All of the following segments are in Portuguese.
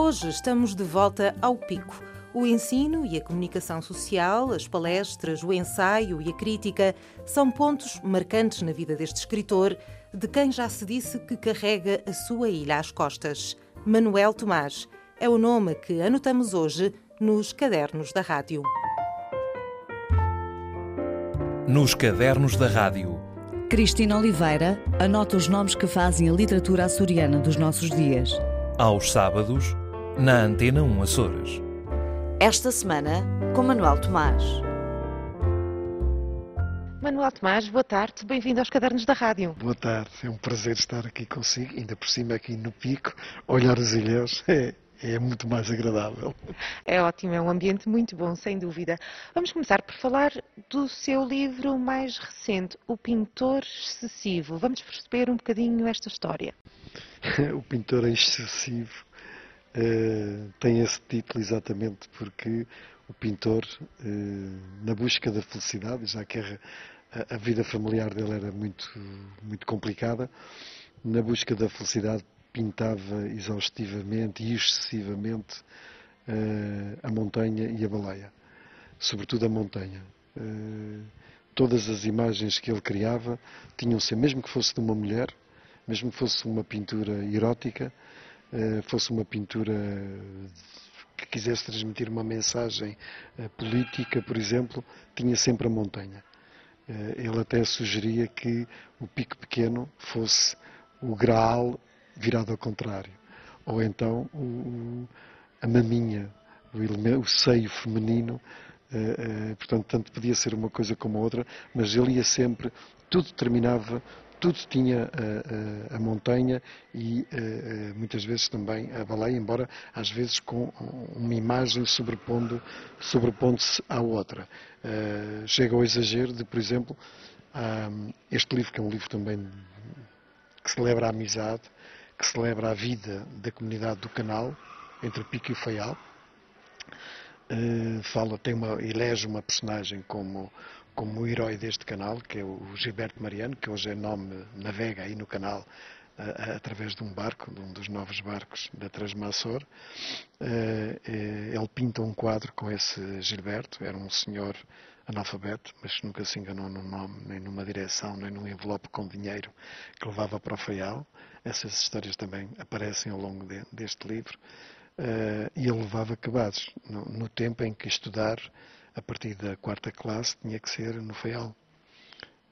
Hoje estamos de volta ao pico. O ensino e a comunicação social, as palestras, o ensaio e a crítica são pontos marcantes na vida deste escritor, de quem já se disse que carrega a sua ilha às costas. Manuel Tomás é o nome que anotamos hoje nos cadernos da rádio. Nos cadernos da rádio. Cristina Oliveira anota os nomes que fazem a literatura açoriana dos nossos dias. Aos sábados, na Antena 1 Açores. Esta semana, com Manuel Tomás. Manuel Tomás, boa tarde, bem-vindo aos Cadernos da Rádio. Boa tarde, é um prazer estar aqui consigo, ainda por cima aqui no Pico, olhar os ilhéus, é, é muito mais agradável. É ótimo, é um ambiente muito bom, sem dúvida. Vamos começar por falar do seu livro mais recente, O Pintor Excessivo. Vamos perceber um bocadinho esta história. o Pintor Excessivo uh, tem esse título exatamente porque o pintor, uh, na busca da felicidade, já que a, a, vida familiar dele era muito, muito complicada, na busca da felicidade pintava exaustivamente e excessivamente uh, a montanha e a baleia, sobretudo a montanha. Todas as imagens que ele criava tinham ser, mesmo que fosse de uma mulher, mesmo que fosse uma pintura erótica, fosse uma pintura que quisesse transmitir uma mensagem política, por exemplo, tinha sempre a montanha. ele até sugeria que o pico pequeno fosse o graal virado ao contrário. Ou então o, a maminha, o, elemento, o seio feminino, portanto, tanto podia ser uma coisa como a outra, mas ele ia sempre, tudo terminava, tudo tinha uh, a montanha e muitas vezes também a baleia, embora às vezes com uma imagem sobrepondo, sobrepondo-se à outra. chega ao exagero de, por exemplo, este livro, que é um livro também que celebra a amizade, que celebra a vida da comunidade do canal, entre Pico e Faial. Fala, tem uma, elege uma personagem como, como o herói deste canal, que é o Gilberto Mariano, que hoje é nome, navega aí no canal através de um barco, de um dos novos barcos da Transmassor. Uh, ele pinta um quadro com esse Gilberto, era um senhor analfabeto, mas nunca se enganou num nome, nem numa direção, nem num envelope com dinheiro que levava para o Faial. Essas histórias também aparecem ao longo de, deste livro. Uh, e ele levava acabados no, no, tempo em que estudar, a partir da quarta classe, tinha que ser no Faial.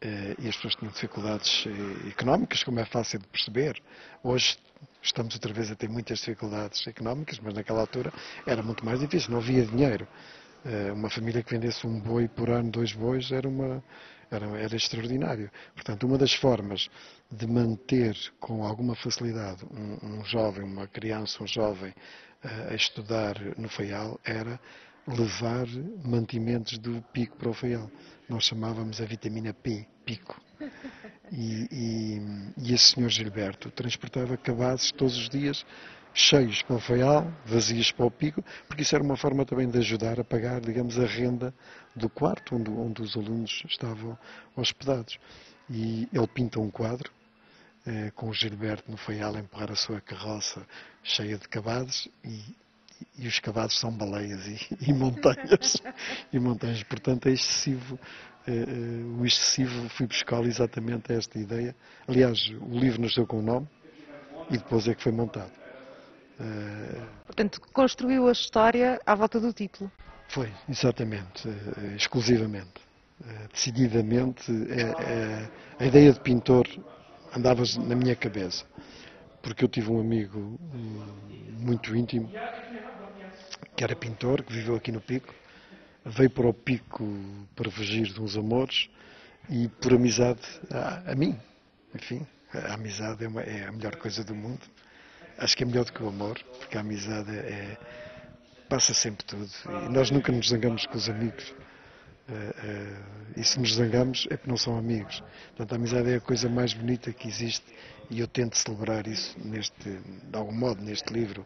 Uh, e as pessoas tinham dificuldades uh, económicas, como é fácil de perceber. Hoje estamos outra vez a ter muitas dificuldades económicas, mas naquela altura era muito mais difícil, não havia dinheiro. Eh, uma família que vendesse um boi por ano, dois bois, era, uma, era, era extraordinário. Portanto, uma das formas de manter com alguma facilidade um, um jovem, uma criança, um jovem a estudar no Faial era levar mantimentos do pico para o Faial. Nós chamávamos a vitamina P, pico. E, e, e esse senhor Gilberto transportava cabazes todos os dias cheios para o feial, vazios para o pico, porque isso era uma forma também de ajudar a pagar, digamos, a renda do quarto onde, onde os alunos estavam hospedados. E ele pinta um quadro eh, com o Gilberto no feial a empurrar a sua carroça cheia de cavados e, e os cavados são baleias e, e montanhas. e montanhas. Portanto, é excessivo. Eh, o excessivo fui buscá-lo exatamente esta ideia. Aliás, o livro nasceu com o nome e depois é que foi montado. Portanto, construiu a história à volta do título. Foi, exatamente, eh, exclusivamente. Decididamente, a ideia de pintor andava na minha cabeça, porque eu tive um amigo muito íntimo, que era pintor, que viveu aqui no Pico, veio para o Pico para fugir de uns amores e por amizade a, a mim, enfim, a amizade é, uma, é a melhor coisa do mundo acho que é melhor do que o amor, porque a amizade é, passa sempre tudo. E nós nunca nos zangamos com os amigos. Uh, uh, e se nos zangamos é porque não são amigos. Portanto, a amizade é a coisa mais bonita que existe e eu tento celebrar isso neste, de algum modo neste livro,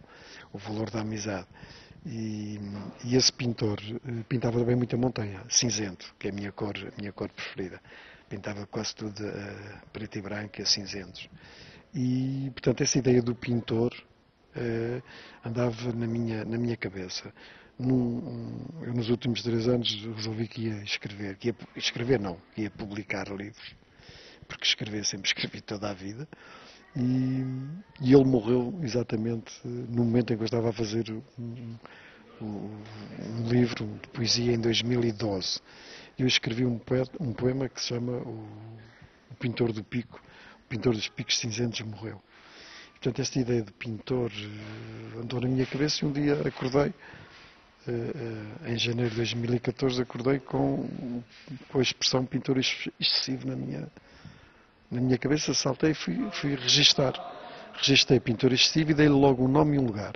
o valor da amizade. E, e esse pintor uh, pintava também muita montanha, cinzento, que é a minha cor, a minha cor preferida. Pintava quase tudo uh, preto e branco e cinzentos. E, portanto, essa ideia do pintor uh, andava na minha, na minha cabeça. Num, eu, nos últimos três anos, resolvi que ia escrever, que ia escrever não, que ia publicar livros, porque escrever sempre escrevi toda a vida. E, e, ele morreu exatamente no momento em que eu estava a fazer um, um, um livro de poesia em 2012. Eu escrevi um, poeta, um poema que se chama o, Pintor do Pico, o Pintor dos Picos Cinzentos morreu. Portanto, esta ideia de pintor uh, andou na minha cabeça e um dia acordei, uh, em janeiro de 2014, acordei com, com a expressão pintor excessivo na minha, na minha cabeça, saltei e fui, fui registar. Registrei pintor excessivo e dei-lhe logo um nome e um lugar.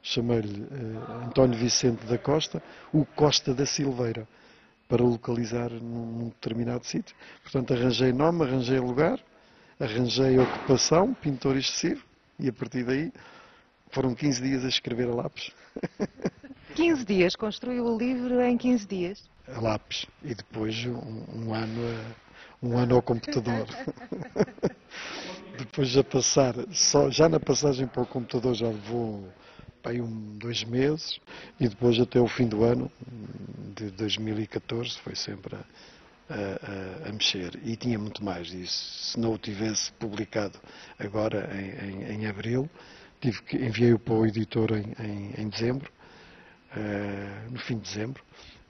Chamei-lhe uh, António Vicente da Costa, o Costa da Silveira, para localizar num, num determinado sítio. Portanto, arranjei nome, arranjei lugar, arranjei ocupação, pintor excessivo, e a partir daí foram 15 dias a escrever a lápis. 15 dias? Construiu o livro em 15 dias? A lápis. E depois um, um ano a um ano ao computador. Depois já passar, só, já na passagem para o computador já levou aí um, dois meses e depois até o fim do ano de 2014 foi sempre a, a, a, mexer. E tinha muito mais. E se não o tivesse publicado agora em, em, em abril, tive que, enviei-o para o editor em, em, em dezembro, uh, no fim de dezembro.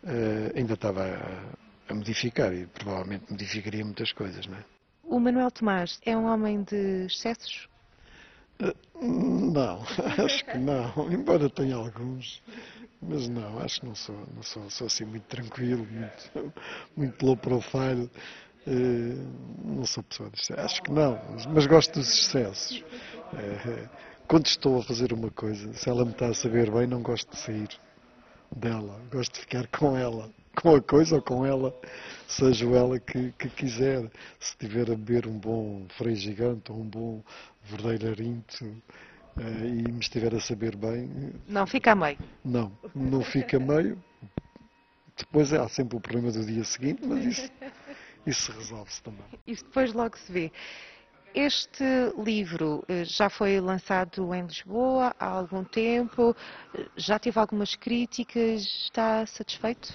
Uh, ainda estava a modificar e provavelmente modificaria muitas coisas, não é? O Manuel Tomás é um homem de excessos? Uh, não, acho que não, embora tenha alguns, mas não, acho que não sou, não sou, sou assim muito tranquilo, muito, muito low profile, uh, não sou pessoa de excessos, acho que não, mas gosto dos excessos. Uh, quando estou a fazer uma coisa, se ela me está a saber bem, não gosto de sair dela, gosto de ficar com ela com a coisa ou com ela, seja ela que, que quiser. Se estiver a beber um bom freio gigante ou um bom verdeirarinto uh, e me estiver a saber bem. Não fica a meio. Não, não fica a meio. Depois há sempre o problema do dia seguinte, mas isso, isso resolve-se também. Isso depois logo se vê. Este livro eh, já foi lançado em Lisboa há algum tempo, eh, já teve algumas críticas, está satisfeito?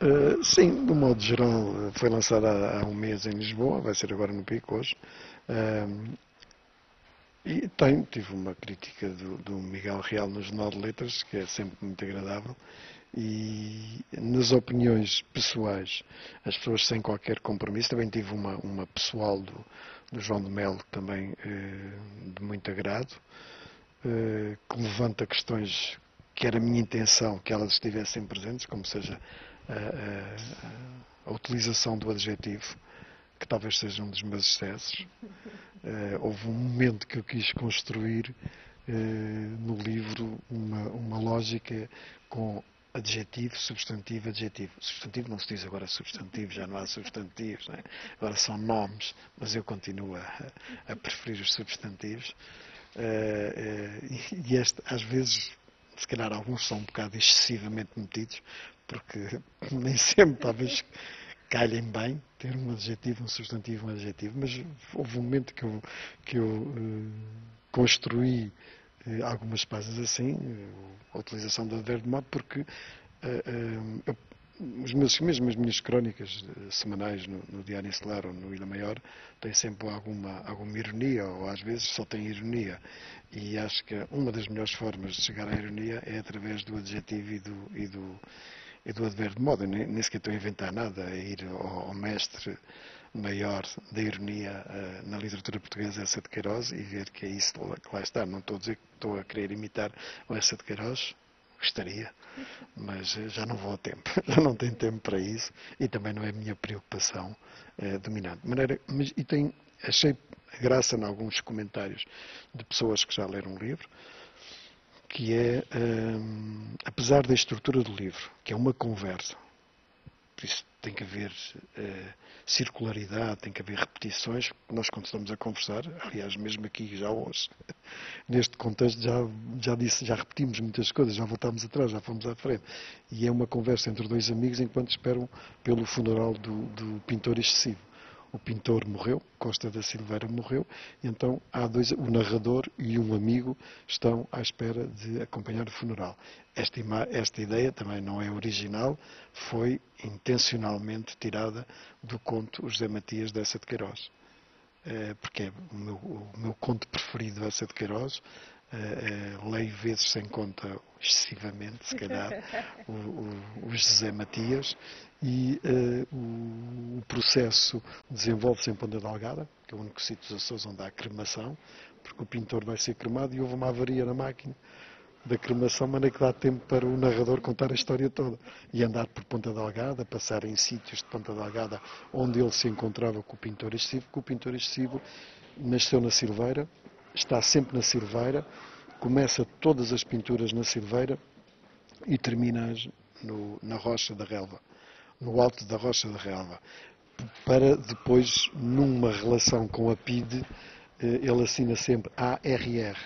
Uh, sim, de modo geral, foi lançado há, um mês em Lisboa, vai ser agora no Pico hoje. Uh, e tive uma crítica do, do, Miguel Real no Jornal de Letras, que é sempre muito agradável. E nas opiniões pessoais, as pessoas sem qualquer compromisso, também tive uma, uma pessoal do, do João de Melo, também uh, de muito agrado, que levanta questões que era a minha intenção que elas estivessem presentes, como seja a, a, utilização do adjetivo, que talvez seja um dos meus excessos. Uh, houve um momento que eu quis construir uh, no livro uma, uma lógica com adjetivo, substantivo, adjetivo. Substantivo não se diz agora substantivo, já não há substantivos, é? agora são nomes, mas eu continuo a, a preferir os substantivos. Uh, e este, às vezes, se calhar alguns são um bocado excessivamente metidos, porque nem sempre talvez calhem bem ter um adjetivo, um substantivo, um adjetivo, mas houve um momento que eu, que eu uh, construí uh, algumas páginas assim, uh, a utilização do advérbio de modo, porque os meus, mesmo as minhas crónicas semanais no, no Diário Insular ou no Ilha Maior têm sempre alguma, alguma ironia, ou às vezes só tem ironia. E acho que uma das melhores formas de chegar à ironia é através do adjetivo e do, e do Eduardo Verde Moda, nem, nem sequer estou a inventar nada, a ir ao, ao mestre maior da ironia uh, na literatura portuguesa, essa de Queiroz, e ver que é isso que lá está. Não estou a dizer que estou a querer imitar o essa de Queiroz, gostaria, mas uh, já não vou a tempo, já não tenho tempo para isso e também não é a minha preocupação uh, dominante. De maneira, mas, e tem, achei graça em alguns comentários de pessoas que já leram o livro, que é, um, apesar da estrutura do livro, que é uma conversa, por isso tem que haver uh, circularidade, tem que haver repetições, nós quando estamos a conversar, aliás, mesmo aqui já hoje, neste contexto já, já disse, já repetimos muitas coisas, já voltámos atrás, já fomos à frente, e é uma conversa entre dois amigos enquanto esperam pelo funeral do, do pintor excessivo o pintor morreu, Costa da Silveira morreu, então há dois, o narrador e um amigo estão à espera de acompanhar o funeral. Esta, esta ideia também não é original, foi intencionalmente tirada do conto José Matias dessa de Queiroz. É, porque é o meu, o meu conto preferido essa de Queiroz, Uh, leio vezes sem conta, excessivamente, se calhar, o, o, o José Matias, e uh, o, o, processo desenvolve-se em Ponta Delgada, que é o único sítio dos Açores onde há cremação, porque o pintor vai ser cremado e houve uma avaria na máquina da cremação, mas é que dá tempo para o narrador contar a história toda. E andar por Ponta Delgada, passar em sítios de Ponta Delgada onde ele se encontrava com o pintor excessivo, que o pintor excessivo nasceu na Silveira, está sempre na Silveira, começa todas as pinturas na Silveira e termina no, na Rocha da Relva, no alto da Rocha da Relva, para depois, numa relação com a PIDE, eh, ele assina sempre ARR,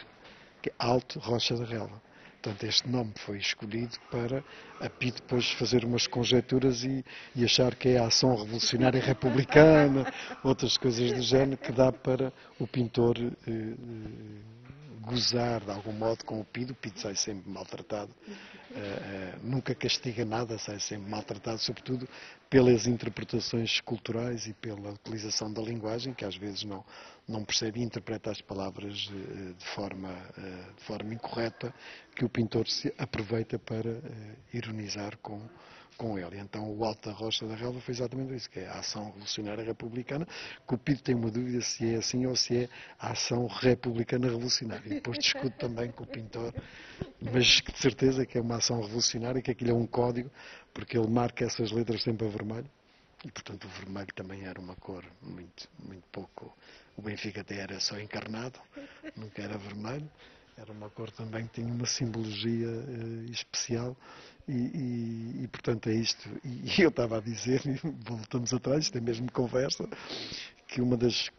que é Alto Rocha da Relva. Portanto, este nome foi escolhido para a PI depois fazer umas conjecturas e, e, achar que é a ação revolucionária republicana, outras coisas do género, que dá para o pintor eh, eh gozar de algum modo com o PID. O PID sai sempre maltratado, nunca castiga nada, sai sempre maltratado, sobretudo pelas interpretações culturais e pela utilização da linguagem, que às vezes não, não percebe e interpreta as palavras uh, de, forma, de forma incorreta, que o pintor se aproveita para ironizar com com ele. Então o Alto da Rocha da Relva foi exatamente isso, que é a ação revolucionária republicana, que o tem uma dúvida se é assim ou se é a ação republicana revolucionária. E depois discute também com o pintor, mas de certeza que é uma ação revolucionária, que aquilo é um código, porque ele marca essas letras sempre a vermelho. E, portanto, o vermelho também era uma cor muito, muito pouco. O Benfica até era só encarnado, nunca era vermelho. Era uma cor também que tinha uma simbologia uh, especial e, e, e, portanto é isto. E, e eu estava a dizer, e voltamos atrás, isto é mesmo conversa, que uma das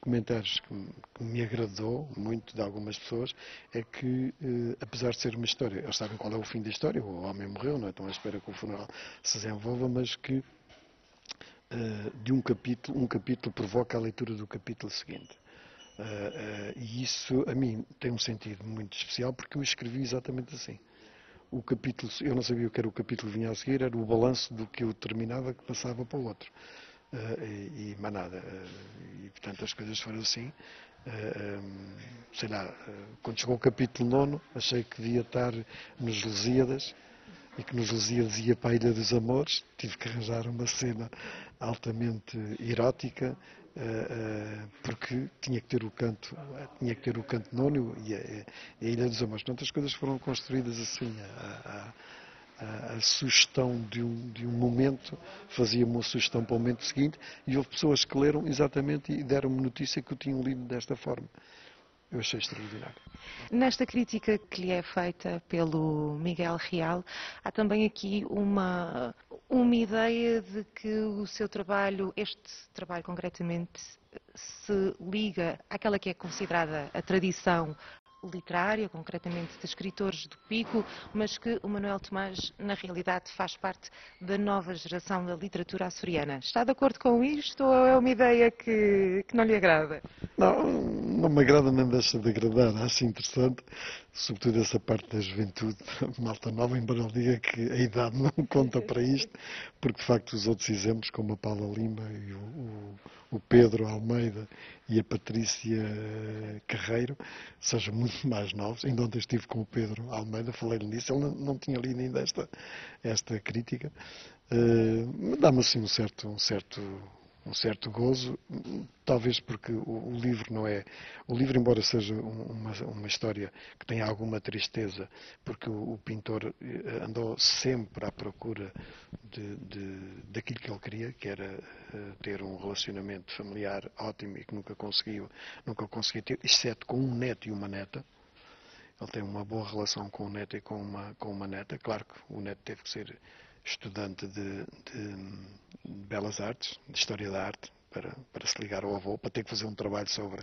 comentários que, me agradou muito de algumas pessoas é que, uh, apesar de ser uma história, eles sabem qual é o fim da história, o homem morreu, não é? estão à espera que o funeral se desenvolva, mas que uh, de um capítulo, um capítulo provoca a leitura do capítulo seguinte. Uh, uh, e isso a mim tem um sentido muito especial porque eu escrevi exatamente assim. O capítulo, eu não sabia o que era o capítulo que vinha a seguir, era o balanço do que eu terminava que passava para o outro. Uh, e, e mais nada. e portanto as coisas foram assim. Um, sei lá, quando chegou o capítulo nono, achei que devia estar nos Lusíadas e que nos Lusíadas ia para a Ilha dos Amores. Tive que arranjar uma cena altamente erótica porque tinha que ter o canto, tinha que ter o canto nono e a, a Ilha dos Amores. Portanto, as coisas foram construídas assim. A, a, a sugestão de um, de um momento fazia-me uma sugestão para o momento seguinte e houve pessoas que leram exatamente e deram-me notícia que o tinham lido desta forma. Eu achei extraordinário. Nesta crítica que lhe é feita pelo Miguel Real, há também aqui uma, uma ideia de que o seu trabalho, este trabalho concretamente, se liga àquela que é considerada a tradição literária, concretamente de escritores do Pico, mas que o Manuel Tomás, na realidade, faz parte da nova geração da literatura açoriana. Está de acordo com isto ou é uma ideia que, que não lhe agrada? Não, não me agrada nem deixa de agradar. Acho interessante, sobretudo essa parte da juventude, malta nova, embora ele diga que a idade não conta para isto, porque de facto os outros exemplos, como a Paula Lima e o, o, o Pedro Almeida e a Patrícia Carreiro, sejam muito mais novos. Ainda ontem estive com o Pedro Almeida, falei-lhe nisso, ele não, não, tinha lido ainda esta, esta crítica. Uh, Dá-me assim um certo, um certo um certo gozo, talvez porque o, o, livro não é. O livro, embora seja uma, uma história que tenha alguma tristeza, porque o, o pintor eh, andou sempre à procura de, de, daquilo que ele queria, que era uh, ter um relacionamento familiar ótimo e que nunca conseguiu, nunca conseguiu ter, exceto com um neto e uma neta. Ele tem uma boa relação com o neto e com uma, com uma neta. Claro que o neto teve que ser estudante de, de, de Belas Artes, de História da Arte, para, para, se ligar ao avô, para ter que fazer um trabalho sobre,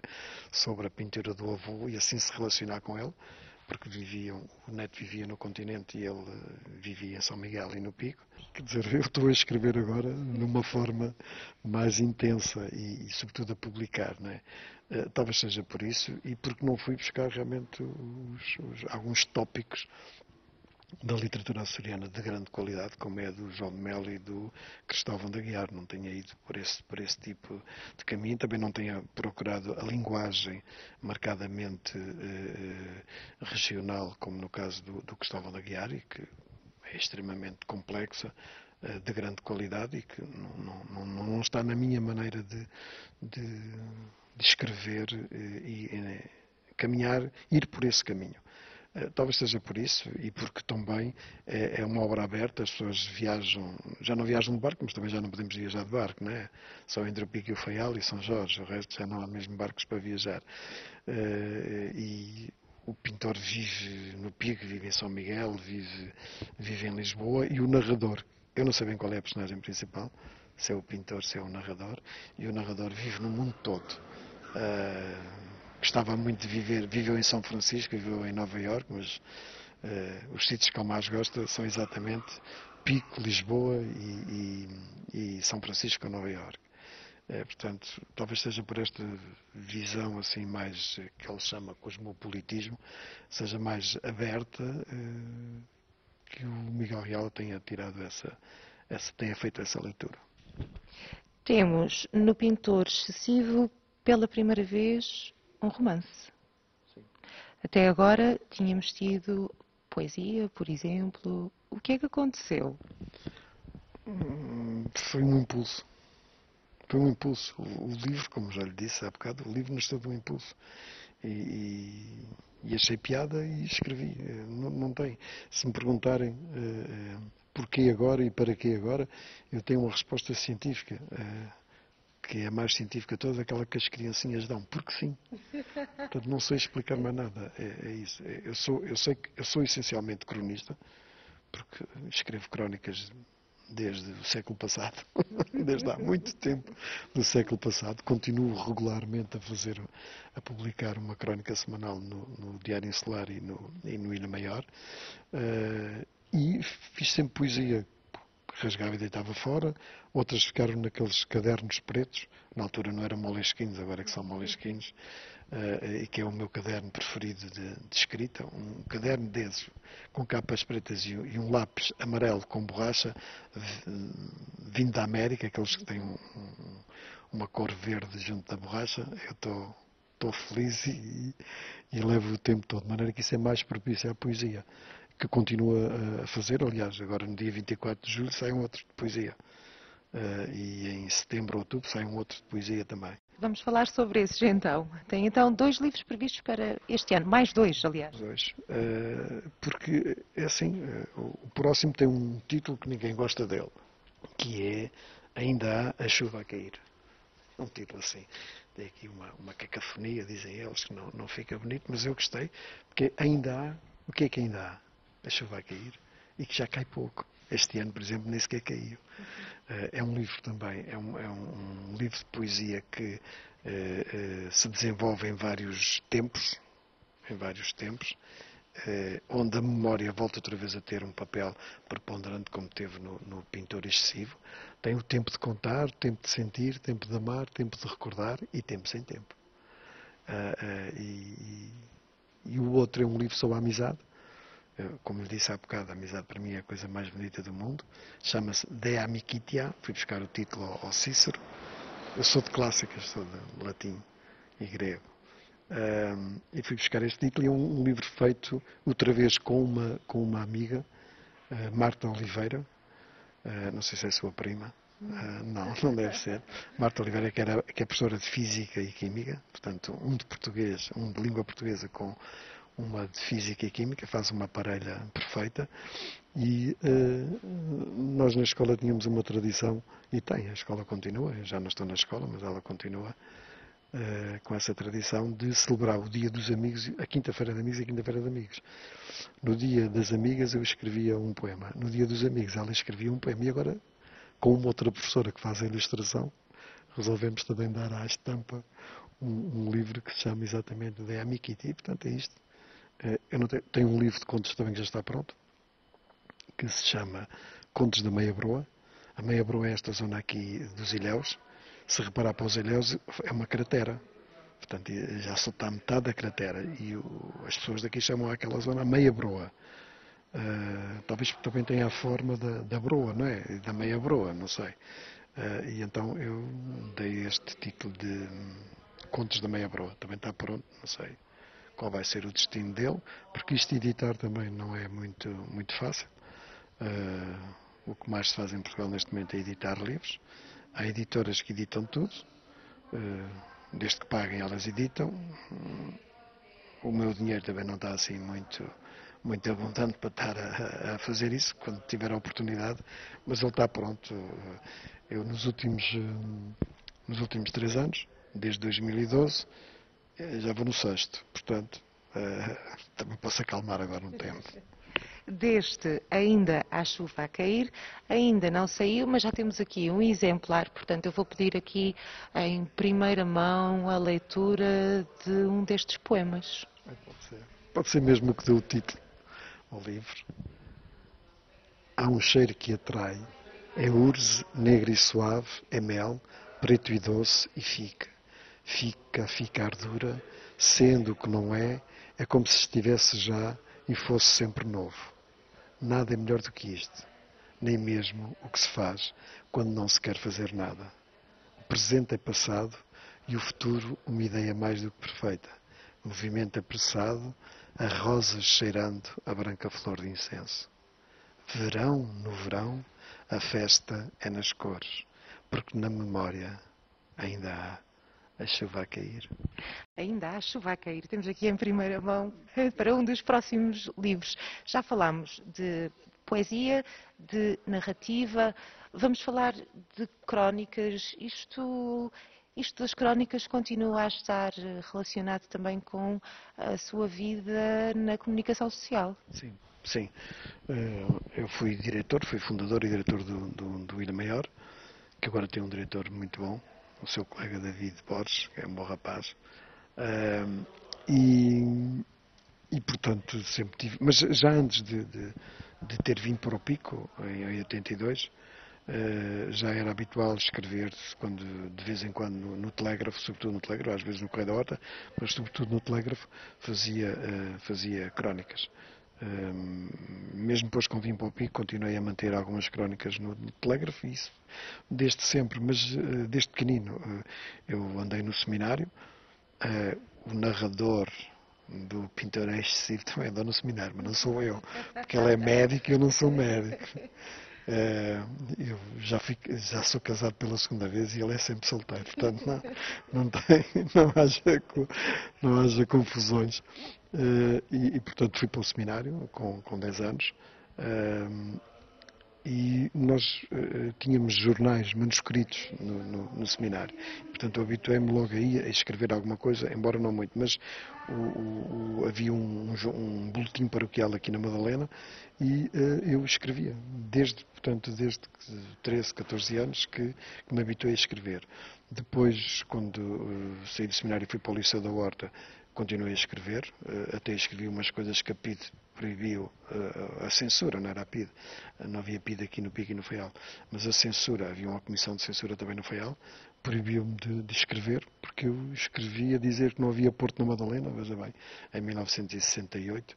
sobre a pintura do avô e assim se relacionar com ele. porque viviam, o neto vivia no continente e ele vivia em São Miguel e no Pico. Quer dizer, eu estou a escrever agora numa forma mais intensa e, e sobretudo, a publicar, não é? Uh, talvez seja por isso e porque não fui buscar realmente os, os, alguns tópicos da literatura açoriana de grande qualidade, como é do João de Melo e do Cristóvão da Guiar. Não tenha ido por esse, por esse tipo de caminho. Também não tenha procurado a linguagem marcadamente eh, regional, como no caso do, do Cristóvão da Guiar, e que é extremamente complexa, eh, de grande qualidade e que não, não, não, não está na minha maneira de, de, de escrever eh, e, e caminhar, ir por esse caminho. Eh, talvez seja por isso e porque também é, é, uma obra aberta, as pessoas viajam, já não viajam de barco, mas também já não podemos viajar de barco, não é? Só entre o Pico e o Faial e São Jorge, o resto já não há mesmo barcos para viajar. Uh, e o pintor vive no Pico, vive em São Miguel, vive, vive em Lisboa e o narrador, eu não sei bem qual é a personagem principal, se é o pintor, se é o narrador, e o narrador vive no mundo todo. Uh, Gostava muito de viver, viveu em São Francisco, viveu em Nova York, mas uh, os sítios que eu mais gosto são exatamente Pico, Lisboa e, e, e São Francisco, Nova York. É, portanto, talvez seja por esta visão assim mais que ele chama cosmopolitismo, seja mais aberta uh, que o Miguel Real tenha tirado essa, essa, tenha feito essa leitura. Temos no pintor excessivo pela primeira vez um romance. Sim. Até agora tínhamos tido poesia, por exemplo. O que é que aconteceu? Hum, foi um impulso. Foi um impulso. O, livro, como já lhe disse há bocado, o livro nasceu de um impulso. E, e, e achei piada e escrevi. Eh, não, não tem. Se me perguntarem uh, porquê agora e para que agora, eu tenho uma resposta científica. Uh, que é mais científica toda, aquela que as criancinhas dão, porque sim. Portanto, não sei explicar mais nada. É, é isso. É, eu, sou, eu, sei eu sou essencialmente cronista, porque escrevo crónicas desde o século passado, desde há muito tempo do século passado. Continuo regularmente a fazer, a publicar uma crónica semanal no, no Diário Insular e no, e no Ilha Maior. Uh, e fiz sempre poesia rasgava e deitava fora, outras ficaram naqueles cadernos pretos, na altura não eram molesquins, agora é que são molesquins, uh, e que é o meu caderno preferido de, de escrita, um caderno desses, com capas pretas e, e, um lápis amarelo com borracha, vindo da América, aqueles que têm um, um, uma cor verde junto da borracha, eu estou estou feliz e, e, levo o tempo todo, de maneira que isso é mais propício à poesia que continua a fazer. Aliás, agora no dia 24 de julho sai um outro de poesia. Uh, e em setembro ou outubro sai um outro de poesia também. Vamos falar sobre esses então. Tem então dois livros previstos para este ano, mais dois, aliás. Dois. Uh, porque, é assim, uh, o próximo tem um título que ninguém gosta dele, que é Ainda há a chuva a cair. Um título assim. Tem aqui uma, uma cacofonia, dizem eles, que não, não fica bonito, mas eu gostei, porque ainda há. O que é que ainda há? A chuva vai cair e que já cai pouco. Este ano, por exemplo, nem sequer caiu. Uh, é um livro também, é um, é um livro de poesia que uh, uh, se desenvolve em vários tempos, em vários tempos, onde a memória volta outra vez a ter um papel preponderante como teve no, no Pintor Excessivo. Tem o tempo de contar, tempo de sentir, tempo de amar, tempo de recordar e tempo sem tempo. E, e, e o outro é um livro sobre a amizade, como lhe disse há bocado, a amizade para mim é a coisa mais bonita do mundo. Chama-se De Amicitia. Fui buscar o título ao Cícero. Eu sou de clássicas, sou de latim e grego. Um, e fui buscar este título e é um, um, livro feito outra vez com uma, com uma amiga, uh, Marta Oliveira. Uh, não sei se é sua prima. Uh, não, não deve ser. Marta Oliveira, que, era, que é professora de Física e Química, portanto, um de português, um de língua portuguesa com uma de Física e Química, faz uma parelha perfeita. E uh, nós na escola tínhamos uma tradição, e tem, a escola continua, eu já não estou na escola, mas ela continua uh, com essa tradição de celebrar o Dia dos Amigos, a Quinta-feira de Amigos e a Quinta-feira de Amigos. No Dia das Amigas eu escrevia um poema, no Dia dos Amigos ela escrevia um poema, e agora, com uma outra professora que faz a ilustração, resolvemos também dar à estampa um, um livro que se chama exatamente De Amiciti, portanto é isto eu não tenho, tenho um livro de contos também que já está pronto, que se chama Contos da Meia Broa. A Meia Broa é esta zona aqui dos Ilhéus. Se reparar para os Ilhéus, é uma cratera. Portanto, já só está metade da cratera. E o, as pessoas daqui chamam aquela zona Meia Broa. Uh, talvez também tenha a forma da, da broa, não é? Da meia broa, não sei. Uh, e então eu dei este título de Contos da Meia Broa. Também está pronto, não sei qual vai ser o destino dele, porque isto editar também não é muito, muito fácil. Uh, o que mais se faz em Portugal neste momento é editar livros. Há editoras que editam tudo, uh, desde que paguem elas editam. O meu dinheiro também não está assim muito, muito abundante para estar a, a fazer isso, quando tiver a oportunidade, mas ele está pronto. Eu nos últimos, nos últimos três anos, desde 2012, já vou no sexto, portanto, uh, também posso acalmar agora um tempo. Deste ainda a chuva a cair, ainda não saiu, mas já temos aqui um exemplar, portanto eu vou pedir aqui em primeira mão a leitura de um destes poemas. Pode ser, pode ser mesmo o que deu o título ao livro. Há um cheiro que atrai, é urze, negro e suave, é mel, preto e doce e fica fica a ficar dura, sendo o que não é, é como se estivesse já e fosse sempre novo. Nada é melhor do que isto, nem mesmo o que se faz quando não se quer fazer nada. O presente é passado e o futuro uma ideia mais do que perfeita. Movimento apressado, a rosas cheirando a branca flor de incenso. Verão no verão, a festa é nas cores, porque na memória ainda há a chuva a cair. Ainda há chuva a cair. Temos aqui em primeira mão eh, para um dos próximos livros. Já falámos de poesia, de narrativa, vamos falar de crónicas. Isto, isto das crónicas continua a estar relacionado também com a sua vida na comunicação social. Sim. Sim, eh, eu fui diretor, fui fundador e diretor do, do, do Ilha Maior, que agora tem um diretor muito bom, o seu colega David Borges, que é um bom rapaz. Uh, e, e, portanto, sempre tive. Mas já antes de, de, de ter vindo para o Pico, em 82, uh, ah, já era habitual escrever, quando, de vez em quando, no, no Telégrafo, sobretudo no Telégrafo, às vezes no Correio da Horta, mas sobretudo no Telégrafo, fazia, uh, fazia crónicas mesmo depois que vim para o Pico, continuei a manter algumas crónicas no, no Telégrafo, isso desde sempre, mas uh, desde pequenino. Uh, eu andei no seminário, uh, o narrador do pintor excessivo também andou no seminário, mas não sou eu, porque ele é médico e eu não sou médico. eu já, fico, já sou casado pela segunda vez e ele é sempre solteiro, portanto não, não, tem, não, haja, não haja confusões. Uh, e, e, portanto, fui para o seminário com, com 10 anos. Uh, e nós uh, tínhamos jornais manuscritos no, no, no seminário. Portanto, eu habituei-me logo aí a escrever alguma coisa, embora não muito, mas o, o, o, havia um, um, boletim paroquial aqui na Madalena e uh, eu escrevia, desde, portanto, desde 13, 14 anos que, que me habituei a escrever. Depois, quando uh, saí do seminário fui para o Liceu da Horta, continuei a escrever, eh, até escrevi umas coisas que a PID proibiu, eh, a censura, não era a PID, não havia PID aqui no PIC e no FEAL, mas a censura, havia uma comissão de censura também no FEAL, proibiu-me de, de, escrever, porque eu escrevi a dizer que não havia Porto na Madalena, veja bem, em 1968,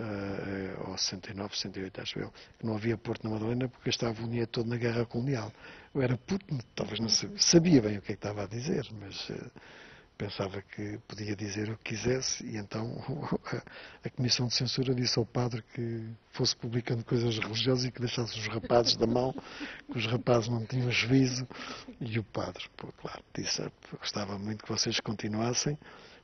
uh, ou 69, 68 acho eu, que não havia Porto na Madalena porque estava o dinheiro todo na guerra colonial. Eu era puto, talvez não sabia, sabia bem o que, é que estava a dizer, mas... Uh, pensava que podia dizer o que quisesse e então a, Comissão de Censura disse ao padre que fosse publicando coisas religiosas e que deixasse os rapazes da mão, que os rapazes não tinham juízo e o padre, pô, claro, disse ah, gostava muito que vocês continuassem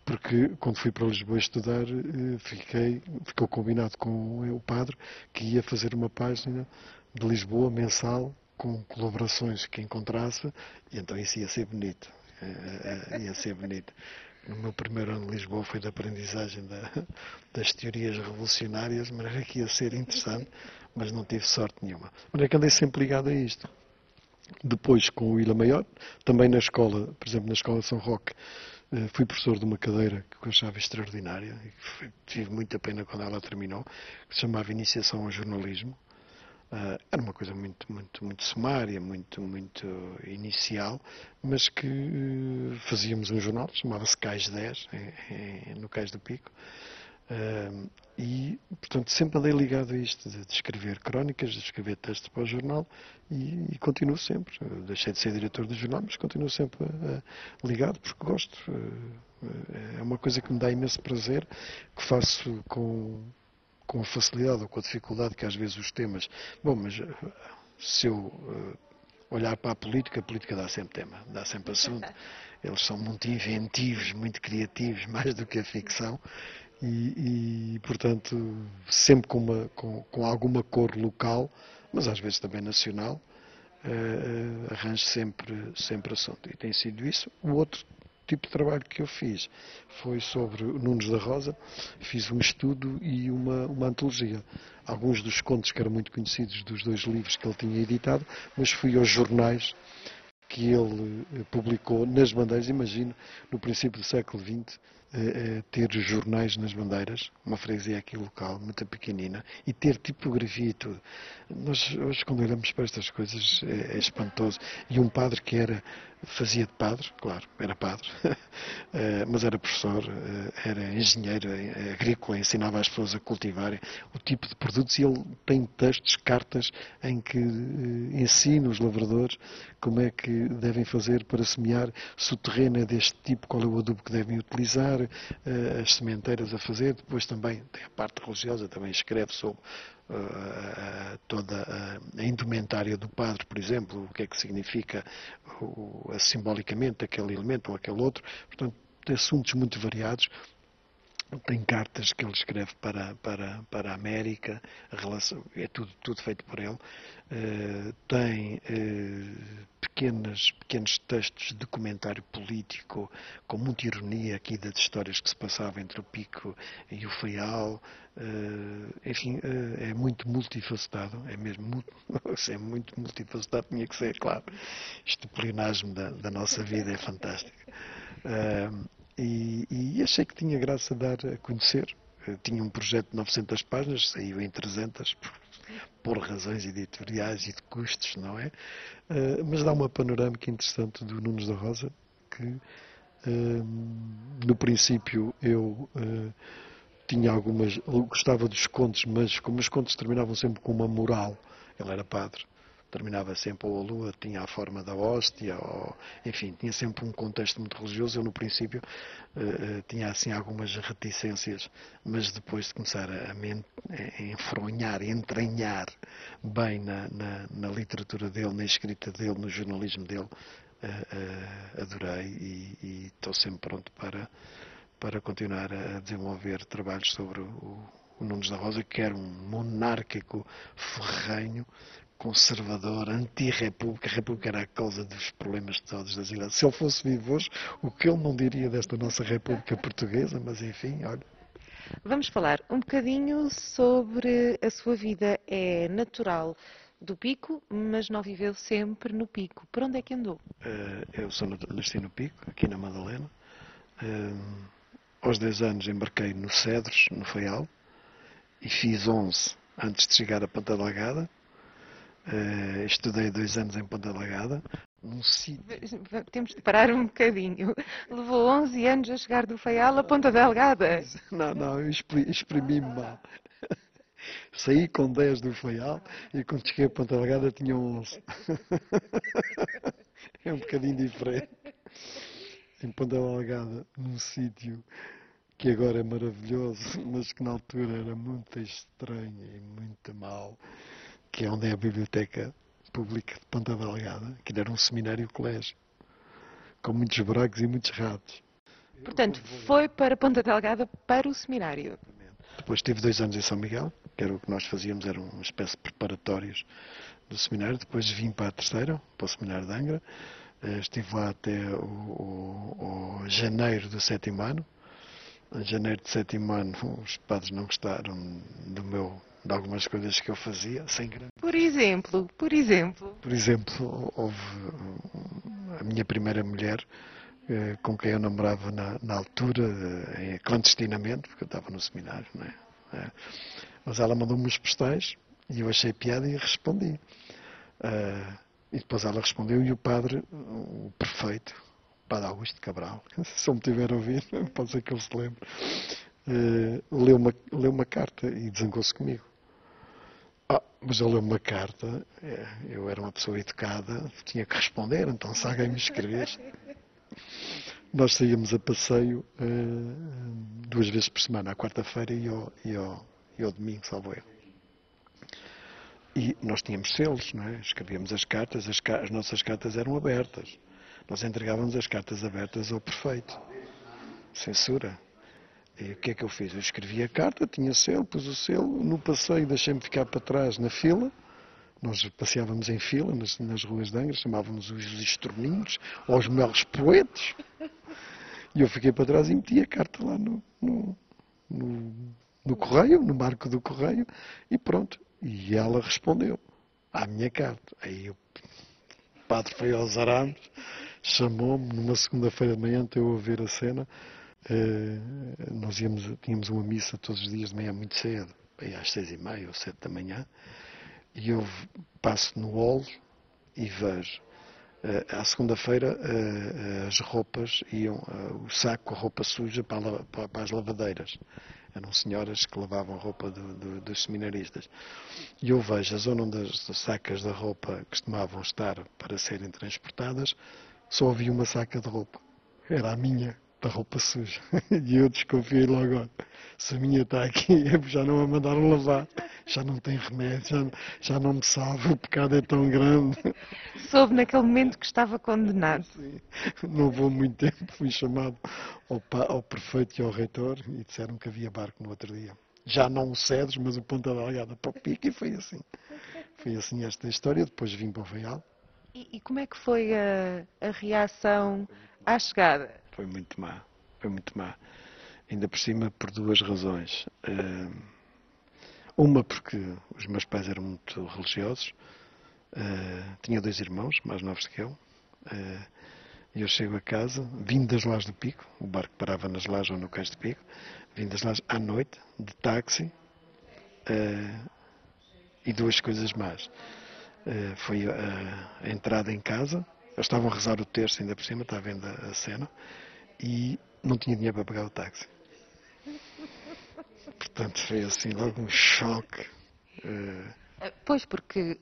porque quando fui para Lisboa estudar eh, fiquei, ficou combinado com o padre que ia fazer uma página de Lisboa mensal com colaborações que encontrasse e então isso ia ser bonito ia ser bonito. No meu primeiro ano de Lisboa foi da aprendizagem da, das teorias revolucionárias, de maneira que ia ser interessante, mas não tive sorte nenhuma. De maneira que andei sempre ligado a isto. Depois, com o Ilha Maior, também na escola, por exemplo, na escola de São Roque, Uh, fui professor de uma cadeira que eu achava extraordinária e tive muita pena quando ela terminou, que se chamava Iniciação ao Jornalismo. Uh, era uma coisa muito, muito, muito sumária, muito, muito inicial, mas que uh, fazíamos um jornal, chamava-se Cais 10, em, em, no Cais do Pico, Uh, e, portanto, sempre andei ligado a isto, de, de escrever crónicas, de escrever textos para o jornal e, e continuo sempre. Deixei de ser diretor do jornal, mas continuo sempre ligado porque gosto. Uh, é uma coisa que me dá imenso prazer, que faço com, com facilidade ou com a dificuldade que às vezes os temas. Bom, mas se eu olhar para a política, a política dá sempre tema, dá sempre assunto. Eles são muito inventivos, muito criativos, mais do que a ficção e, e portanto, sempre com, uma, com, com, alguma cor local, mas às vezes também nacional, uh, arranjo sempre, sempre assunto. E tem sido isso. O outro tipo de trabalho que eu fiz foi sobre Nunes da Rosa, fiz um estudo e uma, uma antologia. Alguns dos contos que eram muito conhecidos dos dois livros que ele tinha editado, mas fui aos jornais que ele eh, publicou nas bandeiras, imagino, no princípio do século XX, ter jornais nas bandeiras, uma freguesia aqui local, muito pequenina, e ter tipografia e tudo. Nós, hoje, quando olhamos para estas coisas, é, é espantoso. E um padre que era fazia de padre, claro, era padre, eh, mas era professor, eh, era engenheiro eh, agrícola, ensinava as pessoas a cultivarem o tipo de produtos e ele tem textos, cartas em que ensina os lavradores como é que devem fazer para semear, se o terreno é deste tipo, qual é o adubo que devem utilizar, as sementeiras a fazer, depois também tem a parte religiosa, também escreve sobre toda a indumentária do padre, por exemplo, o que é que significa simbolicamente aquele elemento ou aquele outro. Portanto, assuntos muito variados. Tem cartas que ele escreve para, para, para a América, a relação, é tudo, tudo feito por ele. Uh, tem pequenas, pequenos textos de comentário político, com muita ironia aqui das histórias que se passavam entre o Pico e o Feial. Uh, enfim, uh, é muito multifacetado, é mesmo muito, é muito multifacetado, tinha que ser, claro. Este plenasmo da, da nossa vida é fantástico. Uh, e, e achei que tinha graça dar a conhecer. tinha um projeto de 900 páginas, saiu em 300, por razões editoriais e de custos, não é? Uh, mas dá uma panorâmica interessante do Nunes da Rosa, que uh, no princípio eu uh, tinha algumas. gostava dos contos, mas como os contos terminavam sempre com uma moral, ele era padre terminava sempre ou a lua tinha a forma da hóstia, ou, enfim, tinha sempre um contexto muito religioso. Eu, no princípio, uh, tinha assim algumas reticências, mas depois de começar a, a enfronhar, a entranhar bem na, na, na, literatura dele, na escrita dele, no jornalismo dele, uh, adorei e estou sempre pronto para, para continuar a desenvolver trabalhos sobre o, o Nunes da Rosa, que era um monárquico ferrenho conservador, anti-república. A república era a causa dos problemas todos das igrejas. Se ele fosse vivo hoje, o que ele não diria desta nossa república portuguesa, mas enfim, olha. Vamos falar um bocadinho sobre a sua vida. É natural do Pico, mas não viveu sempre no Pico. Por onde é que andou? Uh, eu sou nasci no Pico, aqui na Madalena. Uh, aos 10 anos embarquei no Cedros, no Faial, e fiz 11 antes de chegar a Ponta Delgada. Uh, estudei dois anos em Ponta Delgada, num sítio. Temos de parar um bocadinho. Levou 11 anos a chegar do Faial a Ponta Delgada. Não, não, eu exprimi-me mal. Saí com 10 do Faial e quando cheguei a Ponta Delgada tinha 11. é um bocadinho diferente. Em Ponta Delgada, num sítio que agora é maravilhoso, mas que na altura era muito estranho e muito mau que é onde é a Biblioteca Pública de Ponta Delgada, que era um seminário-colégio, com muitos buracos e muitos ratos. Portanto, foi para Ponta Delgada para o seminário. Depois tive dois anos em São Miguel, que era o que nós fazíamos, eram uma espécie de preparatórios do seminário. Depois vim para a terceira, para o seminário de Angra. Eh, estive lá até o, o, o janeiro do sétimo ano. Em janeiro do sétimo ano, os padres não gostaram do meu de algumas coisas que eu fazia sem grande. Por exemplo, por exemplo. Por exemplo, houve a minha primeira mulher eh, com quem eu namorava na, na altura, eh, clandestinamente, porque eu estava no seminário, não é? é. Mas ela mandou-me os postais e eu achei piada e respondi. Uh, e depois ela respondeu e o padre, o prefeito, o padre Augusto Cabral, se eu me tiver a ouvir, pode ser que ele se lembre, leu, uma, leu uma carta e desangou-se comigo. Ah, mas ele leu uma carta, é, eu era uma pessoa educada, tinha que responder, então se alguém me escrever. Nós saíamos a passeio uh, duas vezes por semana, à quarta-feira e ao, e, ao, e ao domingo, salvo eu. E nós tínhamos selos, não é? escrevíamos as cartas, as, as, nossas cartas eram abertas. Nós entregávamos as cartas abertas ao prefeito. Censura. E o que é que eu fiz? Eu escrevi a carta, tinha selo, pus o selo, no passeio deixei-me ficar para trás na fila. Nós passeávamos em fila nas, nas ruas de Angra, chamávamos os estorninhos, ou os melhores poetas. E eu fiquei para trás e meti a carta lá no, no, no, no correio, no marco do correio, e pronto. E ela respondeu à minha carta. Aí o padre foi aos arames, chamou-me numa segunda-feira de manhã, eu a ver a cena. Uh, nós íamos, tínhamos uma missa todos os dias de manhã muito cedo, aí às seis e meia ou sete da manhã, e eu passo no hall e vejo. Uh, à segunda-feira uh, as roupas iam, o saco com a roupa suja para, para, para as lavadeiras eram senhoras que lavavam roupa do, do, dos seminaristas. E eu vejo a zona onde as sacas da roupa costumavam estar para serem transportadas, só havia uma saca de roupa. Era a minha, da roupa suja. E eu desconfiei logo, se a minha está aqui, já não a mandaram lavar, já não tem remédio, já, já não me salva, o pecado é tão grande. Soube naquele momento que estava condenado. Sim. Não vou muito tempo, fui chamado ao, ao prefeito e ao reitor e disseram que havia barco no outro dia. Já não o cedes, mas o ponta da algada para o pico e foi assim. Foi assim esta história, depois vim para o Real. E, e como é que foi a, a reação à chegada? Foi muito má, foi muito má. Ainda por cima por duas razões. Uma porque os meus pais eram muito religiosos, uh, tinha dois irmãos, mais novos que eu, uh, e eu chego a casa, vindo das Lajes do Pico, o barco parava nas Lajes ou no Cais do Pico, vim das Lajes à noite, de táxi, e duas coisas mais. foi a entrada em casa, eles estavam a rezar o terço ainda por cima, está vendo a, cena, e não tinha dinheiro para pagar o táxi. Portanto, foi assim logo um choque. Uh... Pois, porque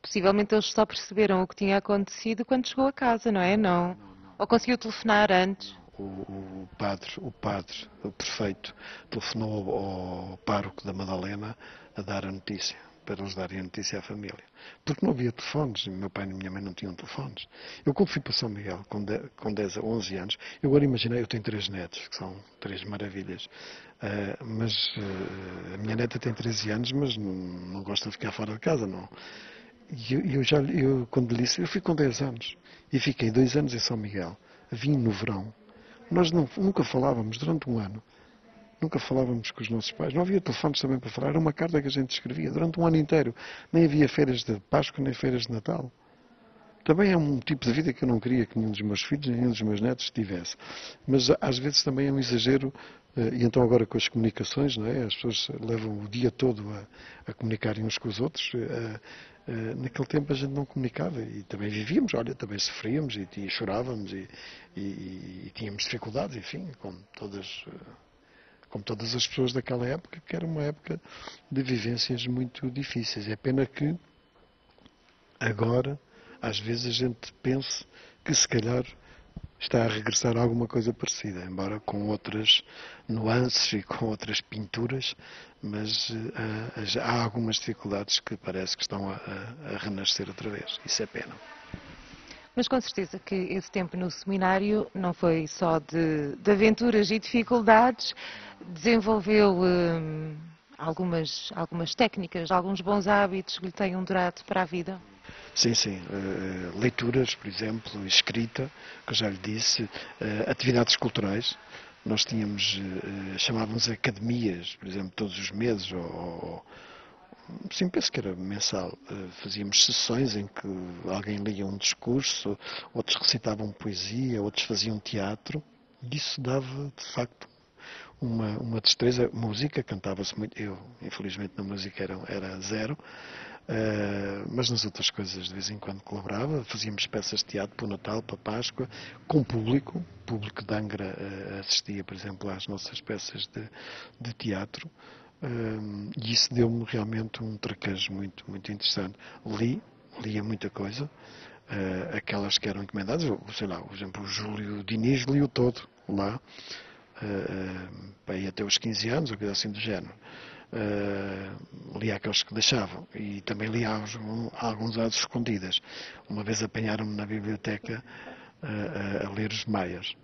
possivelmente eles só perceberam o que tinha acontecido quando chegou a casa, não é? Não. não, não. Ou conseguiu telefonar antes? O, o, padre, o padre, o prefeito, telefonou ao, ao pároco da Madalena a dar a notícia para eles darem a notícia à família. Porque não havia telefones, meu pai e minha mãe não tinham telefones. Eu, quando fui para São Miguel, com 10, com 10 a 11 anos, eu agora imaginei, eu tenho três netos, que são três maravilhas, uh, mas uh, a minha neta tem 13 anos, mas não, não gosta de ficar fora de casa, não. E eu, eu, já, eu, quando lhe disse, eu fui com 10 anos, e fiquei dois anos em São Miguel, vim no verão, nós não, nunca falávamos durante um ano. Nunca falávamos com os nossos pais. Não havia telefones também para falar. Era uma carta que a gente escrevia durante um ano inteiro. Nem havia feiras de Páscoa nem feiras de Natal. Também é um tipo de vida que eu não queria que nenhum dos meus filhos, nenhum dos meus netos tivesse. Mas às vezes também é um exagero, eh, e então agora com as comunicações, não é? as pessoas levam o dia todo a, a comunicarem uns com os outros. Eh, eh, naquele tempo a gente não comunicava e também vivíamos, olha, também sofríamos e, e chorávamos e, e, e, tínhamos dificuldades, enfim, como todas como todas as pessoas daquela época, que era uma época de vivências muito difíceis. É pena que agora, às vezes, a gente pense que se calhar está a regressar a alguma coisa parecida, embora com outras nuances e com outras pinturas, mas uh, há algumas dificuldades que parece que estão a, a renascer outra vez. Isso é pena. Mas com certeza que esse tempo no seminário não foi só de, de aventuras e dificuldades, desenvolveu hum, algumas, algumas técnicas, alguns bons hábitos que lhe tenham durado para a vida? Sim, sim. Uh, leituras, por exemplo, escrita, que eu já lhe disse, uh, atividades culturais. Nós tínhamos, uh, chamávamos academias, por exemplo, todos os meses, ou, Sim, penso que era mensal. Uh, fazíamos sessões em que alguém lia um discurso, outros recitavam poesia, outros faziam teatro. E isso dava, de facto, uma, uma destreza. Música, cantava-se muito. Eu, infelizmente, na música era, era zero. Uh, mas nas outras coisas de vez em quando colaborava, fazíamos peças de teatro para o Natal, para a Páscoa, com público, público de Angra uh, assistia, por exemplo, às nossas peças de, de teatro, uh, e isso deu-me realmente um traquejo muito, muito interessante. Li, lia muita coisa, aquelas que eram encomendadas, sei lá, por exemplo, o Júlio Diniz liu todo lá, para ir até os 15 anos, ou coisa assim do género uh, lia aqueles que deixavam e também lia alguns, alguns atos escondidas. Uma vez apanharam-me na biblioteca uh, uh, a ler os Maias.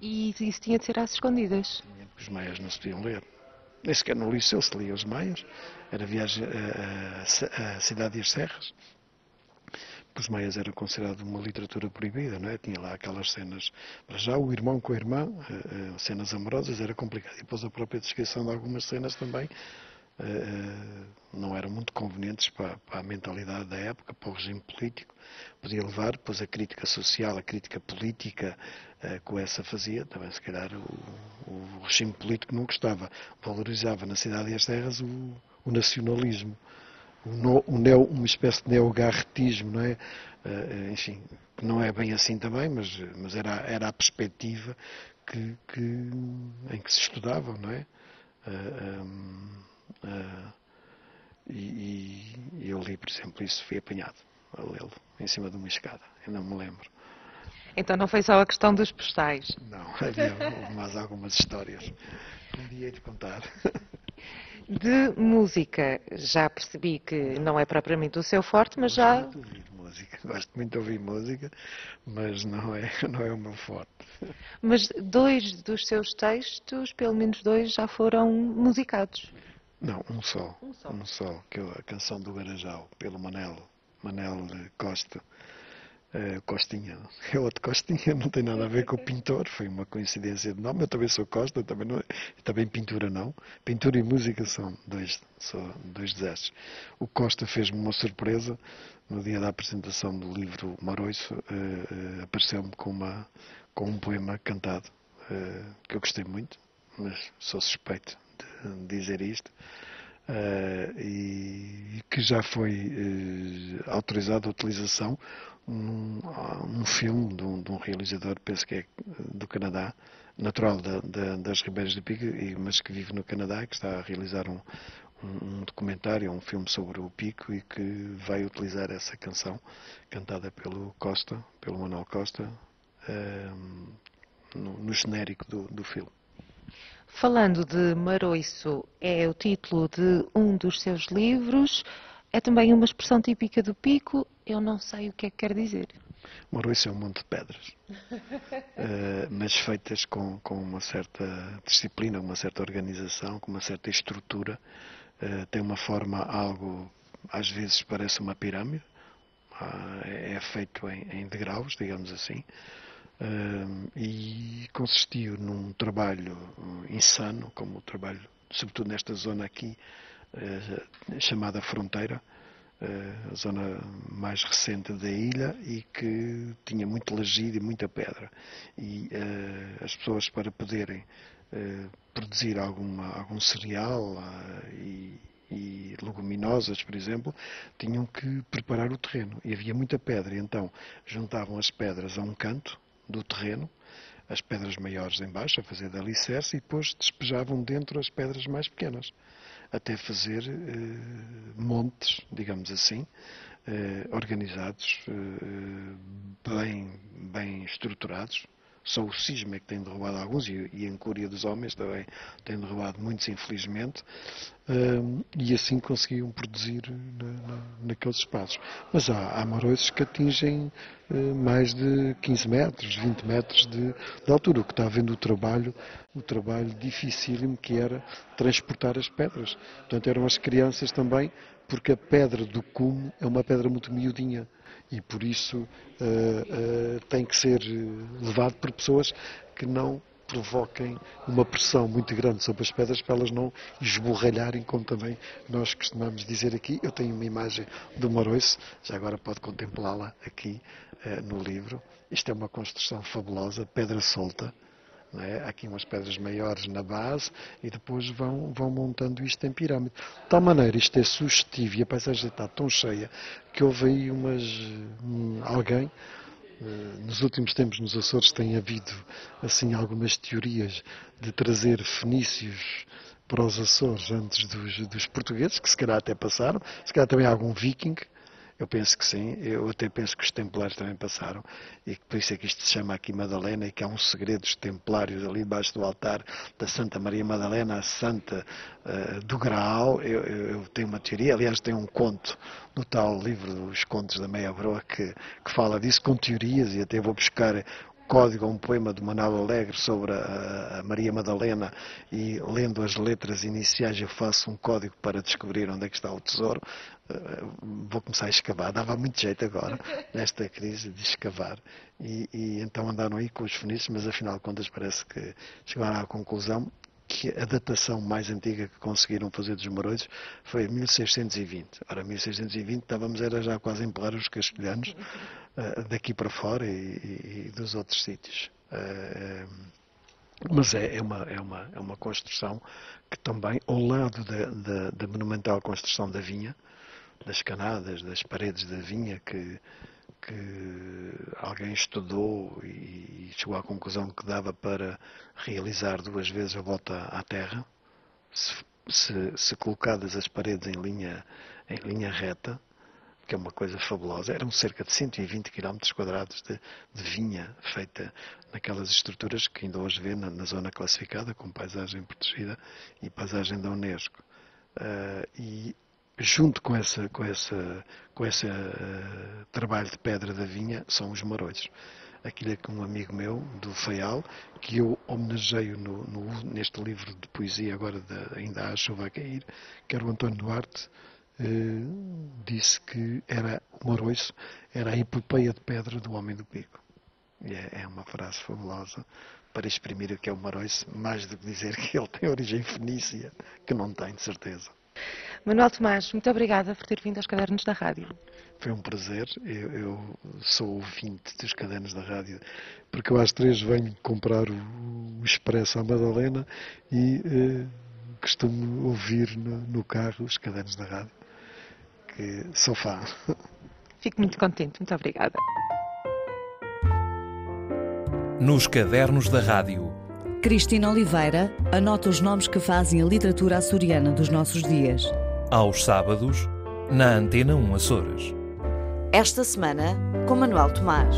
E isso tinha de ser às escondidas? Os Maias não se podiam ler. Nem sequer no liceu se lia os Maias. Era viagem à Cidade e as Serras os Maias era considerado uma literatura proibida, não é? Tinha lá aquelas cenas, para já o irmão com a irmã, uh, cenas amorosas, era complicado. E depois a própria descrição de algumas cenas também não eram muito convenientes para, para, a mentalidade da época, para o regime político. Podia levar, depois a crítica social, a crítica política uh, que o essa fazia, também se calhar o, o, regime político não gostava. Valorizava na cidade e as terras o, o nacionalismo um neo, uma espécie de neogarretismo, não é? Enfim, que não é bem assim também, mas, mas era, era a perspectiva que, que, em que se estudava, não é? Eh, um, uh, e, e, eu li, por exemplo, isso, fui apanhado a lê-lo em cima de uma escada, eu não me lembro. Então não foi só a questão dos postais? Não, havia mais algumas histórias. Um dia de contar. De música, já percebi que não é propriamente o seu forte, mas já. Gosto muito de ouvir música, gosto muito de ouvir música, mas não é, não é o meu forte. Mas dois dos seus textos, pelo menos dois, já foram musicados? Não, um só. Um só, um só que é a canção do Garajal, pelo Manel, Manel Costa. Uh, Costinha. É outro Costinha, não tem nada a ver com o pintor, foi uma coincidência de nome. Eu também sou Costa, também, não, é, também pintura não. Pintura e música são dois, são dois desastres. O Costa fez-me uma surpresa no dia da apresentação do livro Maroiço, uh, uh, apareceu-me com, uma, com um poema cantado, que eu gostei muito, mas sou suspeito dizer isto. Uh, e que já foi uh, autorizada a utilização num, num filme de um, de um, realizador, penso que é do Canadá, natural da, da, das Ribeiras de Pico, mas que vive no Canadá, que está a realizar um, um, documentário, um filme sobre o Pico e que vai utilizar essa canção cantada pelo Costa, pelo Manuel Costa, uh, no, no genérico do, do filme. Falando de Maroiço, é o título de um dos seus livros, é também uma expressão típica do Pico, eu não sei o que é que quer dizer. Maroiço é um monte de pedras, uh, mas feitas com, com uma certa disciplina, uma certa organização, com uma certa estrutura. Uh, tem uma forma algo, às vezes parece uma pirâmide, uh, é feito em, em degraus, digamos assim, e consistiu num trabalho insano, como o trabalho, sobretudo nesta zona aqui, uh, chamada Fronteira, uh, a zona mais recente da ilha e que tinha muito lagido e muita pedra. E as pessoas, para poderem produzir alguma, algum cereal e e leguminosas, por exemplo, tinham que preparar o terreno. E havia muita pedra, e então juntavam as pedras a um canto, do terreno, as pedras maiores em baixo, a fazer de alicerce, e depois despejavam dentro as pedras mais pequenas, até fazer eh, montes, digamos assim, eh, organizados, eh, bem, bem estruturados, só o cisma é que tem derrubado alguns e, e a incúria dos homens também tem derrubado muitos, infelizmente, um, e assim conseguiam produzir na, na, naqueles espaços. Mas há, há que atingem uh, mais de 15 metros, 20 metros de, de, altura, o que está vendo o trabalho, o trabalho dificílimo que era transportar as pedras. Portanto, eram as crianças também, porque a pedra do cume é uma pedra muito miudinha e por isso uh, uh, tem que ser levado por pessoas que não provoquem uma pressão muito grande sobre as pedras para elas não esborralharem, como também nós costumamos dizer aqui. Eu tenho uma imagem do Moroice, já agora pode contemplá-la aqui uh, no livro. Isto é uma construção fabulosa, pedra solta. É? Aqui umas pedras maiores na base e depois vão, vão montando isto em pirâmide. De tal maneira, isto é sugestivo e a paisagem está tão cheia que houve aí umas, um, alguém eh, nos últimos tempos nos Açores tem havido assim algumas teorias de trazer fenícios para os Açores antes dos, dos portugueses, que se calhar até passaram, se calhar também algum viking, eu penso que sim, eu até penso que os templários também passaram, e por isso é que isto se chama aqui Madalena, e que há um segredo dos templários ali debaixo do altar da Santa Maria Madalena, a Santa uh, do Graal. Eu, eu, eu, tenho uma teoria, aliás, tem um conto no tal livro dos Contos da Meia Broa que, que fala disso, com teorias, e até vou buscar código, um poema de Manuel Alegre sobre a, a, Maria Madalena e lendo as letras iniciais eu faço um código para descobrir onde é que está o tesouro. Uh, vou começar a escavar. Dava muito jeito agora, nesta crise, de escavar. E, e então andaram aí com os fenícios, mas afinal de contas parece que chegaram à conclusão que a datação mais antiga que conseguiram fazer dos Moroides foi 1620. Ora, 1620 estávamos era já quase a empurrar os castelhanos uh, daqui para fora e, e, dos outros sítios. Uh, mas é, é, uma, é, uma, é uma construção que também, ao lado da, da, da monumental construção da vinha, das canadas, das paredes da vinha, que, que alguém estudou e chegou à conclusão que dava para realizar duas vezes a volta à Terra, se, se, se colocadas as paredes em linha, em linha reta, que é uma coisa fabulosa. Eram cerca de 120 km quadrados de, de, vinha feita naquelas estruturas que ainda hoje vê na, na zona classificada como paisagem protegida e paisagem da Unesco. Uh, e junto com esse, com essa, com esse uh, trabalho de pedra da vinha são os marolhos. Aquilo é que um amigo meu, do Faial, que eu homenageio no, no, neste livro de poesia, agora de, ainda há chuva a cair, que era o António Duarte, eh, disse que era o Moroiço era a epopeia de pedra do Homem do Pico. E é, é uma frase fabulosa para exprimir o que é o Moroiço, mais do que dizer que ele tem origem fenícia, que não tem, de certeza. Manuel Tomás, muito obrigada por ter vindo aos Cadernos da Rádio. Foi um prazer. Eu, eu, sou ouvinte dos Cadernos da Rádio, porque eu às três venho comprar o, o Expresso à Madalena e eh, costumo ouvir no, no carro os Cadernos da Rádio que sou fã. Fico muito contente, muito obrigada. Nos Cadernos da Rádio. Cristina Oliveira anota os nomes que fazem a literatura açoriana dos nossos dias. Aos sábados, na Antena 1 Açores. Esta semana, com Manuel Tomás.